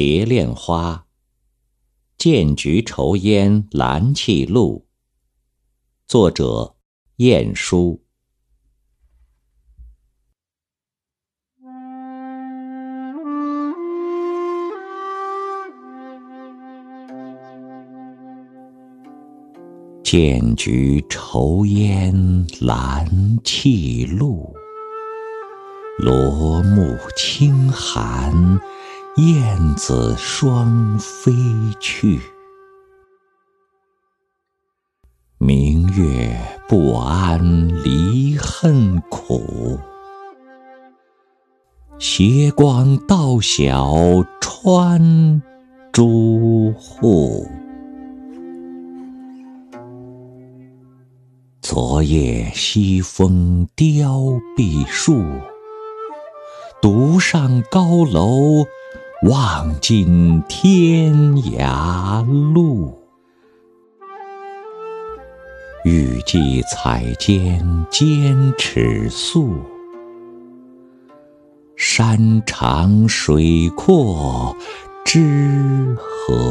蝶恋花，见菊愁烟兰泣露。作者：晏殊。见菊愁烟兰泣露，罗幕轻寒，燕子双飞去。明月不谙离恨苦，斜光到晓穿朱户。昨夜西风凋碧树，独上高楼，望尽天涯路。欲寄彩笺兼尺素，山长水阔知何？